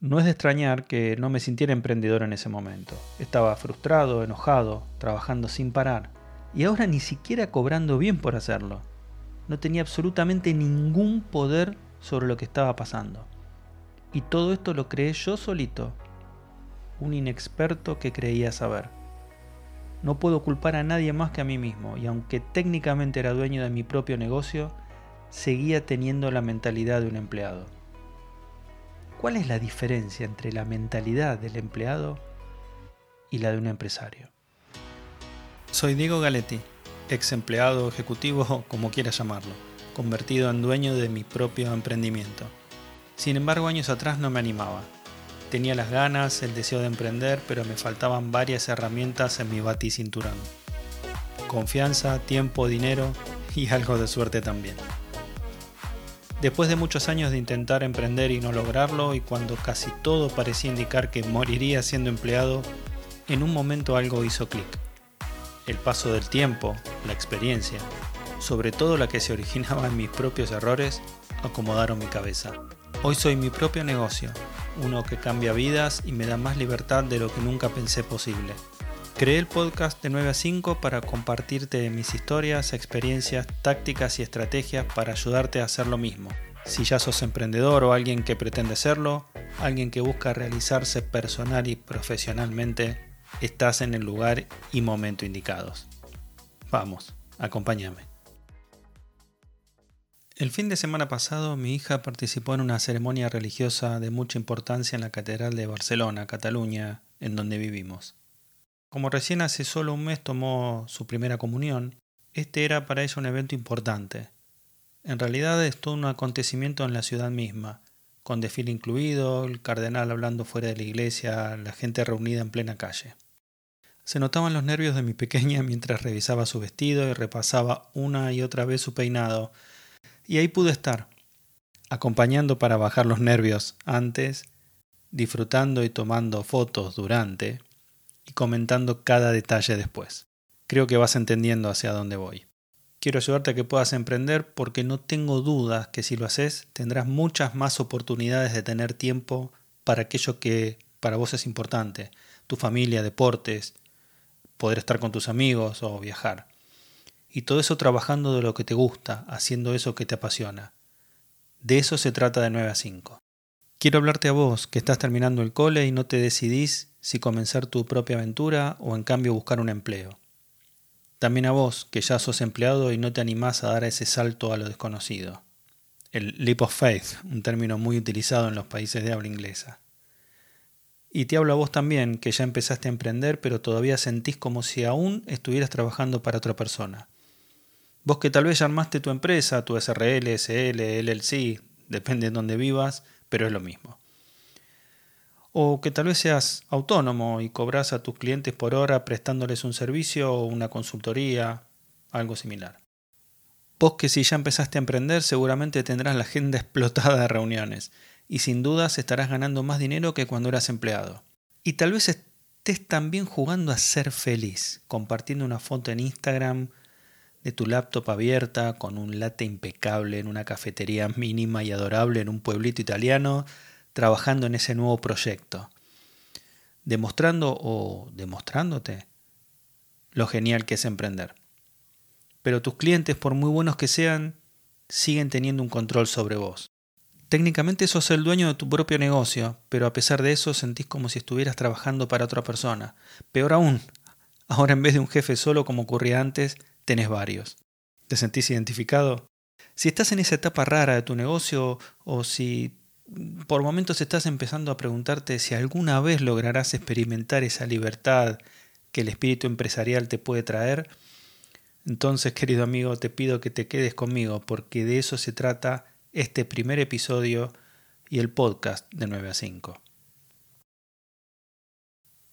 No es de extrañar que no me sintiera emprendedor en ese momento. Estaba frustrado, enojado, trabajando sin parar, y ahora ni siquiera cobrando bien por hacerlo. No tenía absolutamente ningún poder sobre lo que estaba pasando. Y todo esto lo creé yo solito, un inexperto que creía saber. No puedo culpar a nadie más que a mí mismo, y aunque técnicamente era dueño de mi propio negocio, seguía teniendo la mentalidad de un empleado. ¿Cuál es la diferencia entre la mentalidad del empleado y la de un empresario? Soy Diego Galetti, ex empleado ejecutivo, como quieras llamarlo, convertido en dueño de mi propio emprendimiento. Sin embargo, años atrás no me animaba. Tenía las ganas, el deseo de emprender, pero me faltaban varias herramientas en mi baticinturón. Confianza, tiempo, dinero y algo de suerte también. Después de muchos años de intentar emprender y no lograrlo, y cuando casi todo parecía indicar que moriría siendo empleado, en un momento algo hizo clic. El paso del tiempo, la experiencia, sobre todo la que se originaba en mis propios errores, acomodaron mi cabeza. Hoy soy mi propio negocio, uno que cambia vidas y me da más libertad de lo que nunca pensé posible. Creé el podcast de 9 a 5 para compartirte mis historias, experiencias, tácticas y estrategias para ayudarte a hacer lo mismo. Si ya sos emprendedor o alguien que pretende serlo, alguien que busca realizarse personal y profesionalmente, estás en el lugar y momento indicados. Vamos, acompáñame. El fin de semana pasado mi hija participó en una ceremonia religiosa de mucha importancia en la Catedral de Barcelona, Cataluña, en donde vivimos. Como recién hace solo un mes tomó su primera comunión, este era para ella un evento importante. En realidad es todo un acontecimiento en la ciudad misma, con desfile incluido, el cardenal hablando fuera de la iglesia, la gente reunida en plena calle. Se notaban los nervios de mi pequeña mientras revisaba su vestido y repasaba una y otra vez su peinado, y ahí pude estar, acompañando para bajar los nervios antes, disfrutando y tomando fotos durante, y comentando cada detalle después. Creo que vas entendiendo hacia dónde voy. Quiero ayudarte a que puedas emprender porque no tengo dudas que si lo haces tendrás muchas más oportunidades de tener tiempo para aquello que para vos es importante, tu familia, deportes, poder estar con tus amigos o viajar. Y todo eso trabajando de lo que te gusta, haciendo eso que te apasiona. De eso se trata de 9 a 5. Quiero hablarte a vos, que estás terminando el cole y no te decidís si comenzar tu propia aventura o en cambio buscar un empleo. También a vos, que ya sos empleado y no te animás a dar ese salto a lo desconocido. El leap of faith, un término muy utilizado en los países de habla inglesa. Y te hablo a vos también, que ya empezaste a emprender, pero todavía sentís como si aún estuvieras trabajando para otra persona. Vos que tal vez ya armaste tu empresa, tu SRL, SL, LLC, depende de dónde vivas, pero es lo mismo. O que tal vez seas autónomo y cobras a tus clientes por hora prestándoles un servicio o una consultoría, algo similar. Vos que si ya empezaste a emprender seguramente tendrás la agenda explotada de reuniones y sin dudas estarás ganando más dinero que cuando eras empleado. Y tal vez estés también jugando a ser feliz, compartiendo una foto en Instagram de tu laptop abierta con un latte impecable en una cafetería mínima y adorable en un pueblito italiano, trabajando en ese nuevo proyecto, demostrando o demostrándote lo genial que es emprender. Pero tus clientes, por muy buenos que sean, siguen teniendo un control sobre vos. Técnicamente sos el dueño de tu propio negocio, pero a pesar de eso sentís como si estuvieras trabajando para otra persona. Peor aún, ahora en vez de un jefe solo como ocurría antes, tenés varios. ¿Te sentís identificado? Si estás en esa etapa rara de tu negocio o si por momentos estás empezando a preguntarte si alguna vez lograrás experimentar esa libertad que el espíritu empresarial te puede traer, entonces querido amigo te pido que te quedes conmigo porque de eso se trata este primer episodio y el podcast de 9 a 5.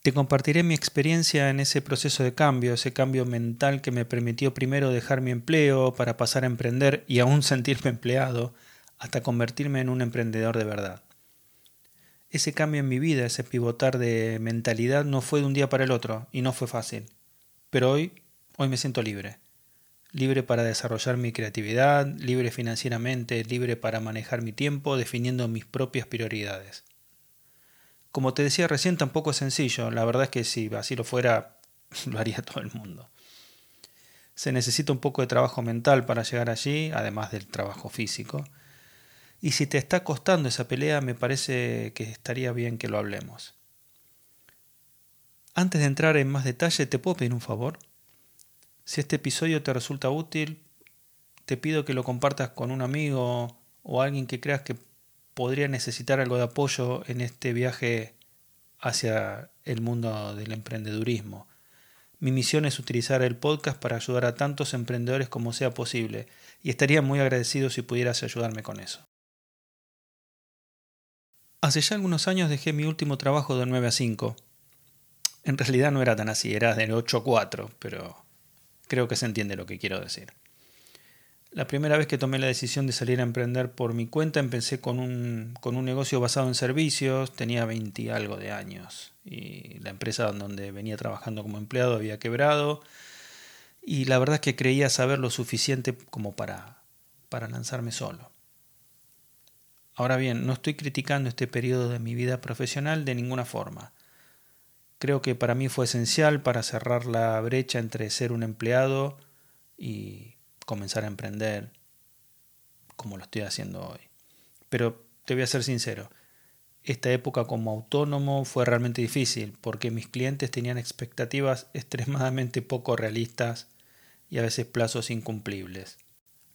Te compartiré mi experiencia en ese proceso de cambio, ese cambio mental que me permitió primero dejar mi empleo para pasar a emprender y aún sentirme empleado, hasta convertirme en un emprendedor de verdad. Ese cambio en mi vida, ese pivotar de mentalidad no fue de un día para el otro y no fue fácil. Pero hoy, hoy me siento libre. Libre para desarrollar mi creatividad, libre financieramente, libre para manejar mi tiempo, definiendo mis propias prioridades. Como te decía recién, tampoco es sencillo. La verdad es que si así lo fuera, lo haría todo el mundo. Se necesita un poco de trabajo mental para llegar allí, además del trabajo físico. Y si te está costando esa pelea, me parece que estaría bien que lo hablemos. Antes de entrar en más detalle, ¿te puedo pedir un favor? Si este episodio te resulta útil, te pido que lo compartas con un amigo o alguien que creas que podría necesitar algo de apoyo en este viaje hacia el mundo del emprendedurismo. Mi misión es utilizar el podcast para ayudar a tantos emprendedores como sea posible y estaría muy agradecido si pudieras ayudarme con eso. Hace ya algunos años dejé mi último trabajo de 9 a 5. En realidad no era tan así, era de 8 a 4, pero creo que se entiende lo que quiero decir. La primera vez que tomé la decisión de salir a emprender por mi cuenta empecé con un, con un negocio basado en servicios, tenía 20 y algo de años y la empresa donde venía trabajando como empleado había quebrado y la verdad es que creía saber lo suficiente como para, para lanzarme solo. Ahora bien, no estoy criticando este periodo de mi vida profesional de ninguna forma. Creo que para mí fue esencial para cerrar la brecha entre ser un empleado y comenzar a emprender como lo estoy haciendo hoy. Pero te voy a ser sincero, esta época como autónomo fue realmente difícil porque mis clientes tenían expectativas extremadamente poco realistas y a veces plazos incumplibles.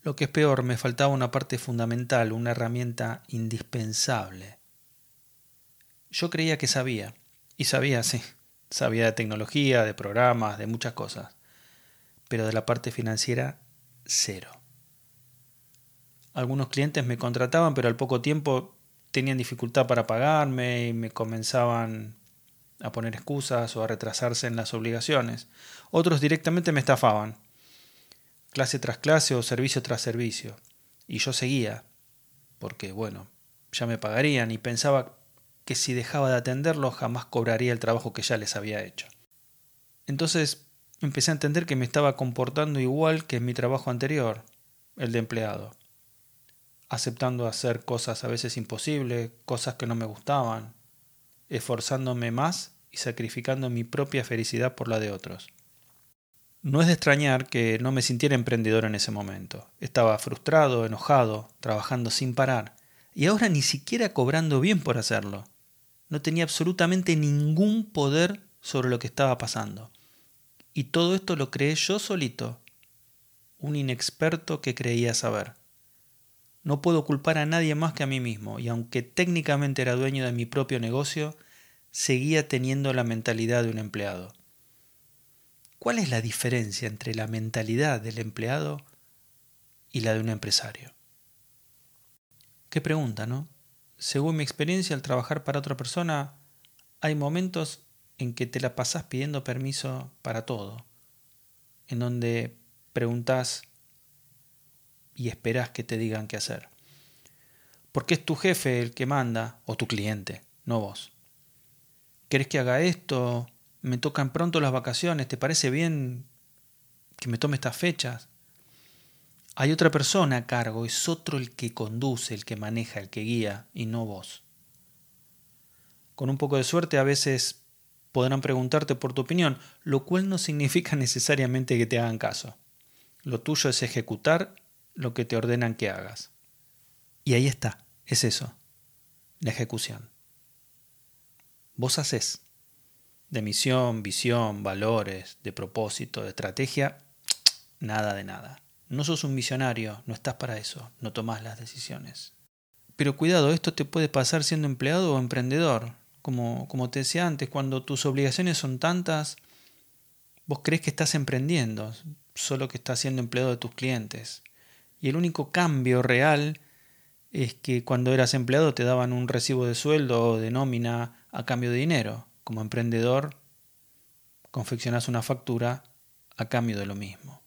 Lo que es peor, me faltaba una parte fundamental, una herramienta indispensable. Yo creía que sabía, y sabía, sí, sabía de tecnología, de programas, de muchas cosas, pero de la parte financiera, cero. Algunos clientes me contrataban, pero al poco tiempo tenían dificultad para pagarme y me comenzaban a poner excusas o a retrasarse en las obligaciones. Otros directamente me estafaban clase tras clase o servicio tras servicio. Y yo seguía, porque bueno, ya me pagarían y pensaba que si dejaba de atenderlos jamás cobraría el trabajo que ya les había hecho. Entonces empecé a entender que me estaba comportando igual que en mi trabajo anterior, el de empleado, aceptando hacer cosas a veces imposibles, cosas que no me gustaban, esforzándome más y sacrificando mi propia felicidad por la de otros. No es de extrañar que no me sintiera emprendedor en ese momento. Estaba frustrado, enojado, trabajando sin parar, y ahora ni siquiera cobrando bien por hacerlo. No tenía absolutamente ningún poder sobre lo que estaba pasando. Y todo esto lo creé yo solito, un inexperto que creía saber. No puedo culpar a nadie más que a mí mismo, y aunque técnicamente era dueño de mi propio negocio, seguía teniendo la mentalidad de un empleado. ¿Cuál es la diferencia entre la mentalidad del empleado y la de un empresario? Qué pregunta, ¿no? Según mi experiencia al trabajar para otra persona, hay momentos en que te la pasás pidiendo permiso para todo, en donde preguntas y esperás que te digan qué hacer. Porque es tu jefe el que manda, o tu cliente, no vos. ¿Querés que haga esto? me tocan pronto las vacaciones, ¿te parece bien que me tome estas fechas? Hay otra persona a cargo, es otro el que conduce, el que maneja, el que guía, y no vos. Con un poco de suerte a veces podrán preguntarte por tu opinión, lo cual no significa necesariamente que te hagan caso. Lo tuyo es ejecutar lo que te ordenan que hagas. Y ahí está, es eso, la ejecución. Vos haces de misión, visión, valores, de propósito, de estrategia, nada de nada. No sos un visionario, no estás para eso, no tomás las decisiones. Pero cuidado, esto te puede pasar siendo empleado o emprendedor. Como, como te decía antes, cuando tus obligaciones son tantas, vos crees que estás emprendiendo, solo que estás siendo empleado de tus clientes. Y el único cambio real es que cuando eras empleado te daban un recibo de sueldo o de nómina a cambio de dinero como emprendedor, confeccionas una factura a cambio de lo mismo.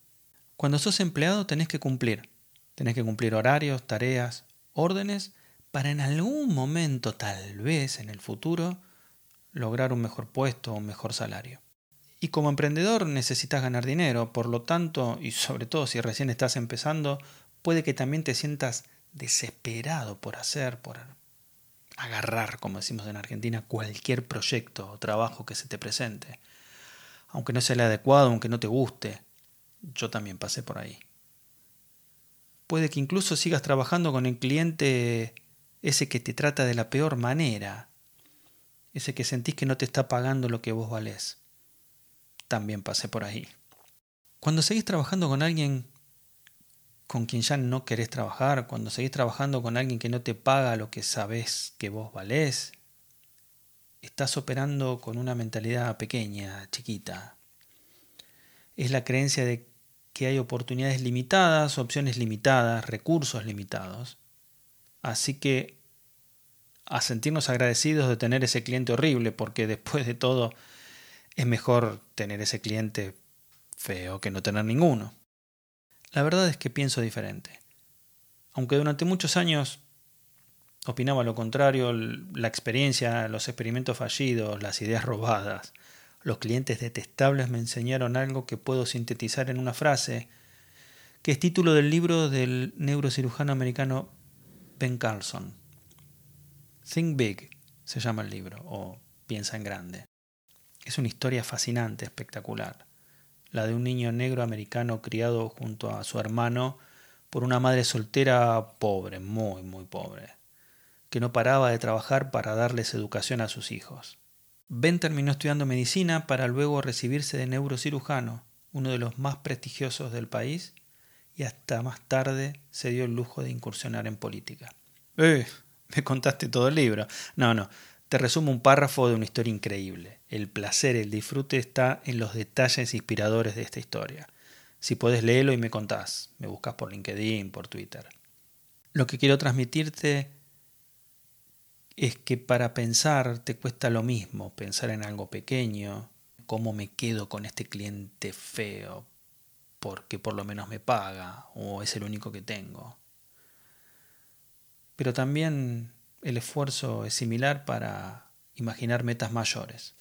Cuando sos empleado tenés que cumplir. Tenés que cumplir horarios, tareas, órdenes, para en algún momento, tal vez en el futuro, lograr un mejor puesto o un mejor salario. Y como emprendedor necesitas ganar dinero, por lo tanto, y sobre todo si recién estás empezando, puede que también te sientas desesperado por hacer, por agarrar, como decimos en Argentina, cualquier proyecto o trabajo que se te presente. Aunque no sea el adecuado, aunque no te guste. Yo también pasé por ahí. Puede que incluso sigas trabajando con el cliente ese que te trata de la peor manera, ese que sentís que no te está pagando lo que vos valés. También pasé por ahí. Cuando seguís trabajando con alguien con quien ya no querés trabajar, cuando seguís trabajando con alguien que no te paga lo que sabés que vos valés, estás operando con una mentalidad pequeña, chiquita. Es la creencia de que hay oportunidades limitadas, opciones limitadas, recursos limitados. Así que a sentirnos agradecidos de tener ese cliente horrible, porque después de todo es mejor tener ese cliente feo que no tener ninguno. La verdad es que pienso diferente. Aunque durante muchos años opinaba lo contrario, la experiencia, los experimentos fallidos, las ideas robadas, los clientes detestables me enseñaron algo que puedo sintetizar en una frase, que es título del libro del neurocirujano americano Ben Carlson. Think Big se llama el libro, o Piensa en Grande. Es una historia fascinante, espectacular, la de un niño negro americano criado junto a su hermano por una madre soltera pobre, muy, muy pobre, que no paraba de trabajar para darles educación a sus hijos. Ben terminó estudiando medicina para luego recibirse de neurocirujano, uno de los más prestigiosos del país, y hasta más tarde se dio el lujo de incursionar en política. ¡Eh! Me contaste todo el libro. No, no. Te resumo un párrafo de una historia increíble. El placer, el disfrute está en los detalles inspiradores de esta historia. Si puedes leerlo y me contás. Me buscas por LinkedIn, por Twitter. Lo que quiero transmitirte es que para pensar te cuesta lo mismo, pensar en algo pequeño, cómo me quedo con este cliente feo, porque por lo menos me paga o es el único que tengo. Pero también el esfuerzo es similar para imaginar metas mayores.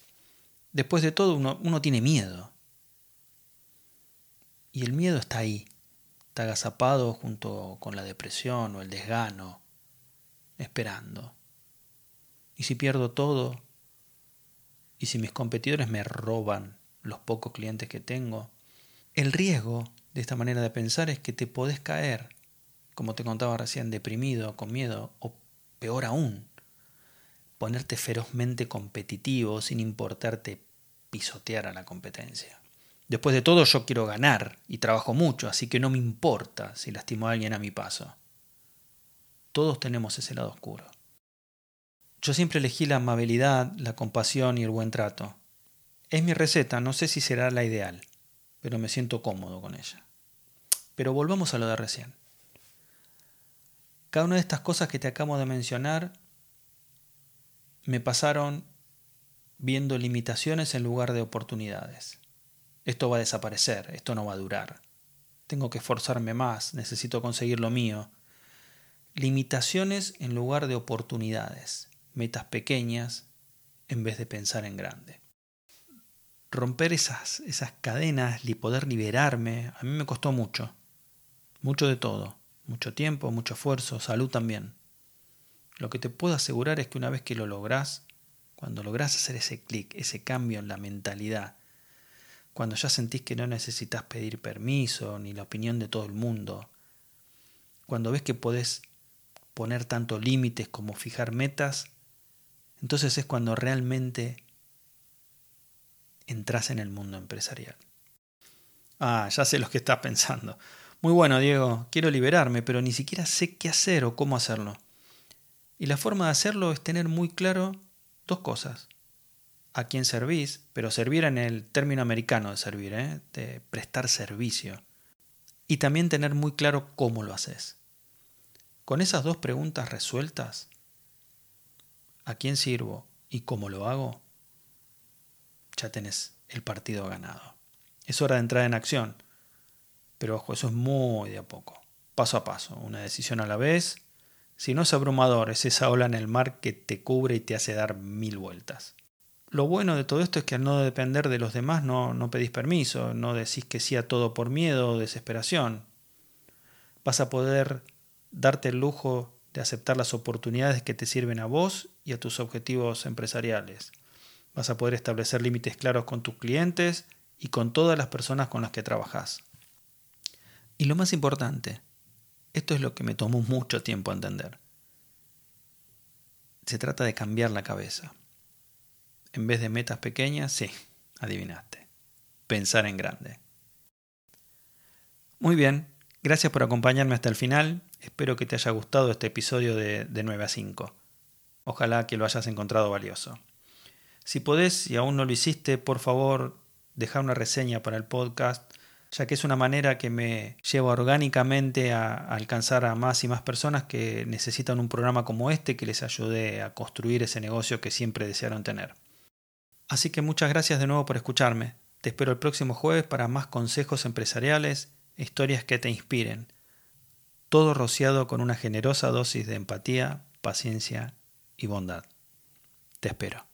Después de todo, uno, tiene miedo. Y el miedo está ahí, está agazapado junto con la depresión o el desgano, esperando. ¿Y si pierdo todo? ¿Y si mis competidores me roban los pocos clientes que tengo? El riesgo de esta manera de pensar es que te podés caer, como te contaba recién, deprimido, con miedo, o peor aún, ponerte ferozmente competitivo sin importarte pisotear a la competencia. Después de todo yo quiero ganar y trabajo mucho, así que no me importa si lastimo a alguien a mi paso. Todos tenemos ese lado oscuro. Yo siempre elegí la amabilidad, la compasión y el buen trato. Es mi receta, no sé si será la ideal, pero me siento cómodo con ella. Pero volvamos a lo de recién. Cada una de estas cosas que te acabo de mencionar me pasaron viendo limitaciones en lugar de oportunidades. Esto va a desaparecer, esto no va a durar. Tengo que esforzarme más, necesito conseguir lo mío. Limitaciones en lugar de oportunidades metas pequeñas en vez de pensar en grande. Romper esas, esas cadenas y poder liberarme, a mí me costó mucho. Mucho de todo. Mucho tiempo, mucho esfuerzo, salud también. Lo que te puedo asegurar es que una vez que lo lográs, cuando lográs hacer ese clic, ese cambio en la mentalidad, cuando ya sentís que no necesitas pedir permiso ni la opinión de todo el mundo, cuando ves que podés poner tanto límites como fijar metas, entonces es cuando realmente entras en el mundo empresarial. Ah, ya sé lo que estás pensando. Muy bueno, Diego, quiero liberarme, pero ni siquiera sé qué hacer o cómo hacerlo. Y la forma de hacerlo es tener muy claro dos cosas. A quién servís, pero servir en el término americano de servir, ¿eh? de prestar servicio. Y también tener muy claro cómo lo haces. Con esas dos preguntas resueltas, a quién sirvo y cómo lo hago, ya tenés el partido ganado. Es hora de entrar en acción. Pero ojo, eso es muy de a poco, paso a paso, una decisión a la vez. Si no es abrumador, es esa ola en el mar que te cubre y te hace dar mil vueltas. Lo bueno de todo esto es que al no depender de los demás no, no pedís permiso, no decís que sí a todo por miedo o desesperación. Vas a poder darte el lujo de aceptar las oportunidades que te sirven a vos y a tus objetivos empresariales. Vas a poder establecer límites claros con tus clientes y con todas las personas con las que trabajas. Y lo más importante, esto es lo que me tomó mucho tiempo entender. Se trata de cambiar la cabeza. En vez de metas pequeñas, sí, adivinaste. Pensar en grande. Muy bien, gracias por acompañarme hasta el final. Espero que te haya gustado este episodio de, de 9 a 5. Ojalá que lo hayas encontrado valioso. Si podés y aún no lo hiciste, por favor, deja una reseña para el podcast, ya que es una manera que me lleva orgánicamente a, alcanzar a más y más personas que necesitan un programa como este que les ayude a construir ese negocio que siempre desearon tener. Así que muchas gracias de nuevo por escucharme. Te espero el próximo jueves para más consejos empresariales e historias que te inspiren. Todo rociado con una generosa dosis de empatía, paciencia y bondad. Te espero.